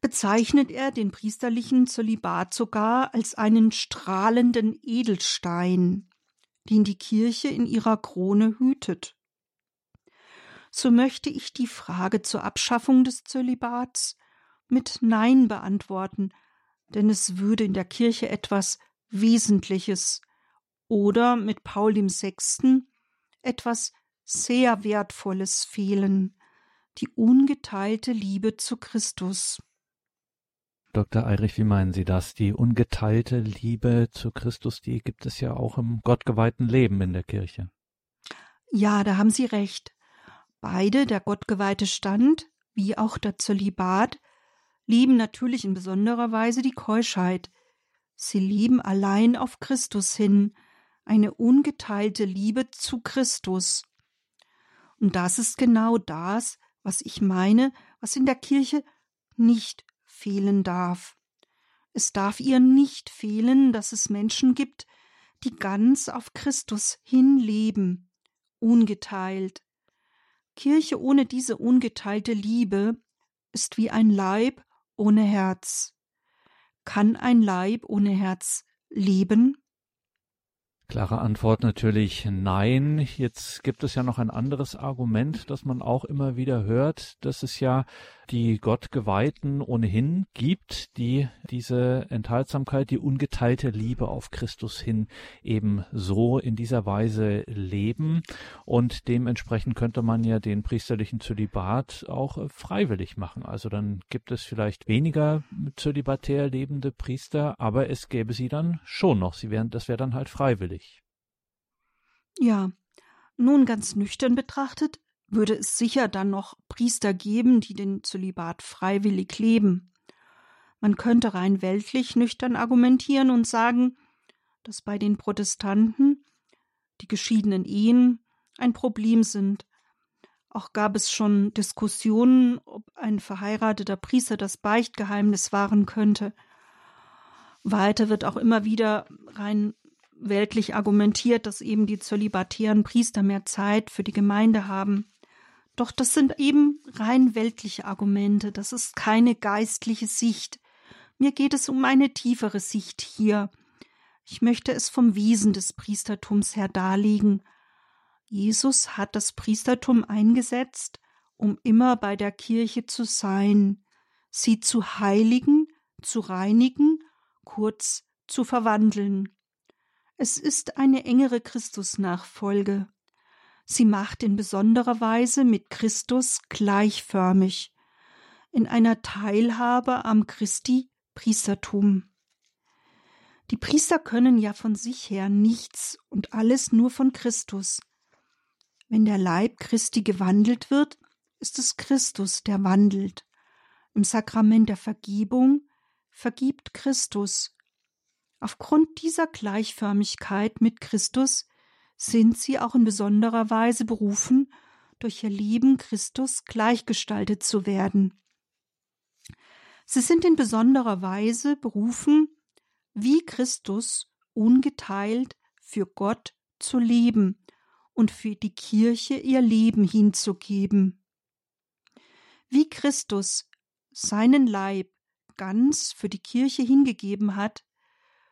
bezeichnet er den priesterlichen Zölibat sogar als einen strahlenden Edelstein, den die Kirche in ihrer Krone hütet. So möchte ich die Frage zur Abschaffung des Zölibats mit Nein beantworten, denn es würde in der Kirche etwas Wesentliches oder mit Paul VI. etwas sehr Wertvolles fehlen, die ungeteilte Liebe zu Christus. Dr. Eirich, wie meinen Sie das? Die ungeteilte Liebe zu Christus, die gibt es ja auch im gottgeweihten Leben in der Kirche. Ja, da haben Sie recht. Beide, der gottgeweihte Stand wie auch der Zölibat, lieben natürlich in besonderer Weise die Keuschheit. Sie lieben allein auf Christus hin, eine ungeteilte Liebe zu Christus. Und das ist genau das, was ich meine, was in der Kirche nicht fehlen darf. Es darf ihr nicht fehlen, dass es Menschen gibt, die ganz auf Christus hinleben, ungeteilt. Kirche ohne diese ungeteilte Liebe ist wie ein Leib ohne Herz. Kann ein Leib ohne Herz leben? Klare Antwort natürlich nein. Jetzt gibt es ja noch ein anderes Argument, das man auch immer wieder hört. Das ist ja die Gottgeweihten ohnehin gibt, die diese Enthaltsamkeit, die ungeteilte Liebe auf Christus hin eben so in dieser Weise leben. Und dementsprechend könnte man ja den priesterlichen Zölibat auch äh, freiwillig machen. Also dann gibt es vielleicht weniger zölibatär lebende Priester, aber es gäbe sie dann schon noch. Sie wären, das wäre dann halt freiwillig. Ja, nun ganz nüchtern betrachtet würde es sicher dann noch Priester geben, die den Zölibat freiwillig leben. Man könnte rein weltlich nüchtern argumentieren und sagen, dass bei den Protestanten die geschiedenen Ehen ein Problem sind. Auch gab es schon Diskussionen, ob ein verheirateter Priester das Beichtgeheimnis wahren könnte. Weiter wird auch immer wieder rein weltlich argumentiert, dass eben die zölibatären Priester mehr Zeit für die Gemeinde haben. Doch das sind eben rein weltliche Argumente, das ist keine geistliche Sicht. Mir geht es um eine tiefere Sicht hier. Ich möchte es vom Wesen des Priestertums her darlegen. Jesus hat das Priestertum eingesetzt, um immer bei der Kirche zu sein, sie zu heiligen, zu reinigen, kurz zu verwandeln. Es ist eine engere Christusnachfolge. Sie macht in besonderer Weise mit Christus gleichförmig, in einer Teilhabe am Christi Priestertum. Die Priester können ja von sich her nichts und alles nur von Christus. Wenn der Leib Christi gewandelt wird, ist es Christus, der wandelt. Im Sakrament der Vergebung vergibt Christus. Aufgrund dieser Gleichförmigkeit mit Christus sind sie auch in besonderer Weise berufen, durch ihr Leben Christus gleichgestaltet zu werden. Sie sind in besonderer Weise berufen, wie Christus ungeteilt für Gott zu leben und für die Kirche ihr Leben hinzugeben. Wie Christus seinen Leib ganz für die Kirche hingegeben hat,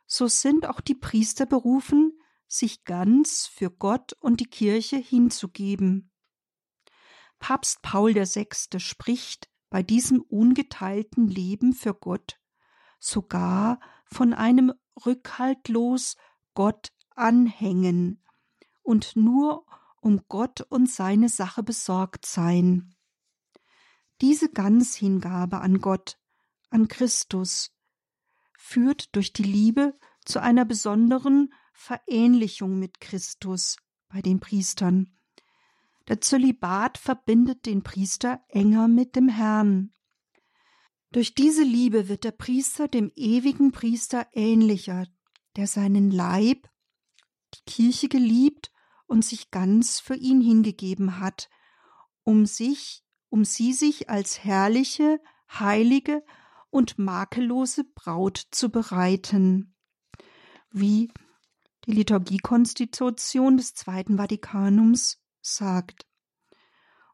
so sind auch die Priester berufen, sich ganz für Gott und die Kirche hinzugeben. Papst Paul VI. spricht bei diesem ungeteilten Leben für Gott sogar von einem rückhaltlos Gott anhängen und nur um Gott und seine Sache besorgt sein. Diese Ganzhingabe an Gott, an Christus, führt durch die Liebe zu einer besonderen Verähnlichung mit Christus bei den Priestern. Der Zölibat verbindet den Priester enger mit dem Herrn. Durch diese Liebe wird der Priester dem ewigen Priester ähnlicher, der seinen Leib, die Kirche geliebt und sich ganz für ihn hingegeben hat, um sich, um sie sich als herrliche, heilige und makellose Braut zu bereiten. Wie die Liturgiekonstitution des Zweiten Vatikanums sagt.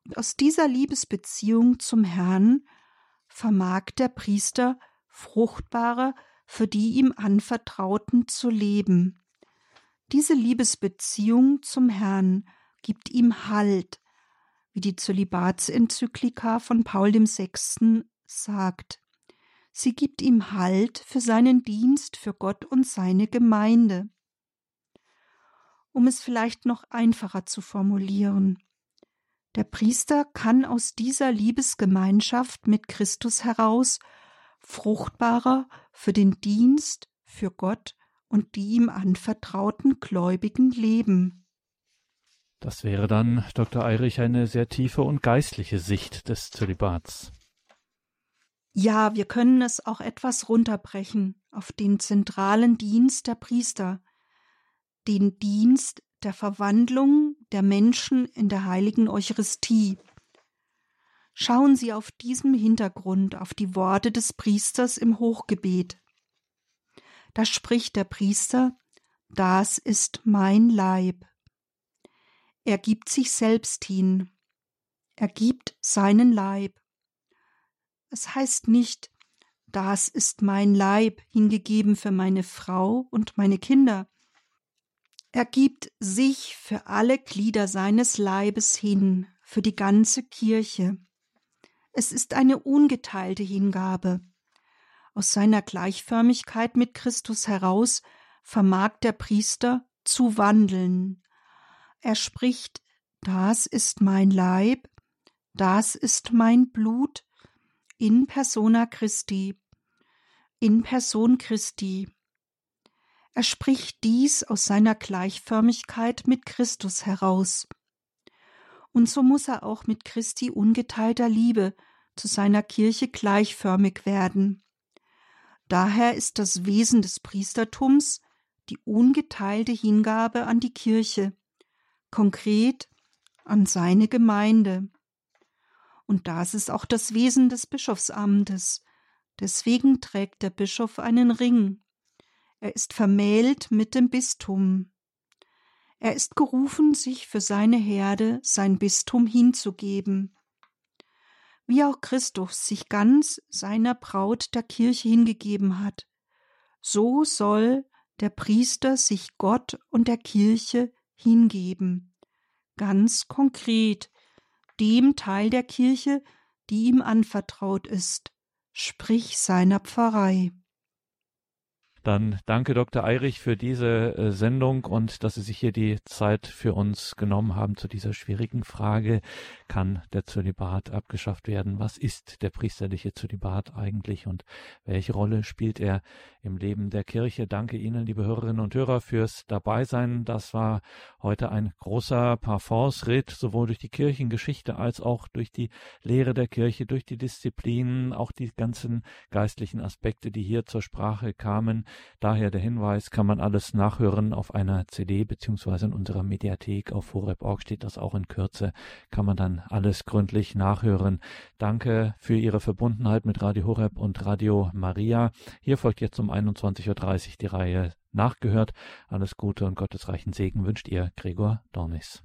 Und aus dieser Liebesbeziehung zum Herrn vermag der Priester fruchtbarer für die ihm anvertrauten zu leben. Diese Liebesbeziehung zum Herrn gibt ihm Halt, wie die Zölibatsenzyklika von Paul VI. sagt. Sie gibt ihm Halt für seinen Dienst für Gott und seine Gemeinde um es vielleicht noch einfacher zu formulieren. Der Priester kann aus dieser Liebesgemeinschaft mit Christus heraus fruchtbarer für den Dienst für Gott und die ihm anvertrauten Gläubigen leben. Das wäre dann, Dr. Eirich, eine sehr tiefe und geistliche Sicht des Zölibats. Ja, wir können es auch etwas runterbrechen auf den zentralen Dienst der Priester, den Dienst der Verwandlung der Menschen in der heiligen Eucharistie. Schauen Sie auf diesem Hintergrund auf die Worte des Priesters im Hochgebet. Da spricht der Priester, das ist mein Leib. Er gibt sich selbst hin. Er gibt seinen Leib. Es heißt nicht, das ist mein Leib hingegeben für meine Frau und meine Kinder. Er gibt sich für alle Glieder seines Leibes hin, für die ganze Kirche. Es ist eine ungeteilte Hingabe. Aus seiner Gleichförmigkeit mit Christus heraus vermag der Priester zu wandeln. Er spricht, das ist mein Leib, das ist mein Blut, in persona Christi, in Person Christi. Er spricht dies aus seiner Gleichförmigkeit mit Christus heraus. Und so muss er auch mit Christi ungeteilter Liebe zu seiner Kirche gleichförmig werden. Daher ist das Wesen des Priestertums die ungeteilte Hingabe an die Kirche, konkret an seine Gemeinde. Und das ist auch das Wesen des Bischofsamtes. Deswegen trägt der Bischof einen Ring. Er ist vermählt mit dem Bistum. Er ist gerufen, sich für seine Herde, sein Bistum hinzugeben. Wie auch Christus sich ganz seiner Braut der Kirche hingegeben hat, so soll der Priester sich Gott und der Kirche hingeben. Ganz konkret dem Teil der Kirche, die ihm anvertraut ist, sprich seiner Pfarrei. Dann danke Dr. Eirich für diese äh, Sendung und dass Sie sich hier die Zeit für uns genommen haben zu dieser schwierigen Frage. Kann der Zölibat abgeschafft werden? Was ist der priesterliche Zölibat eigentlich und welche Rolle spielt er im Leben der Kirche? Danke Ihnen, liebe Hörerinnen und Hörer, fürs Dabeisein. Das war heute ein großer Parfumsritt, sowohl durch die Kirchengeschichte als auch durch die Lehre der Kirche, durch die Disziplinen, auch die ganzen geistlichen Aspekte, die hier zur Sprache kamen. Daher der Hinweis, kann man alles nachhören auf einer CD beziehungsweise in unserer Mediathek auf horeb.org steht das auch in Kürze, kann man dann alles gründlich nachhören. Danke für Ihre Verbundenheit mit Radio Horeb und Radio Maria. Hier folgt jetzt um 21.30 Uhr die Reihe Nachgehört. Alles Gute und gottesreichen Segen wünscht ihr Gregor Dornis.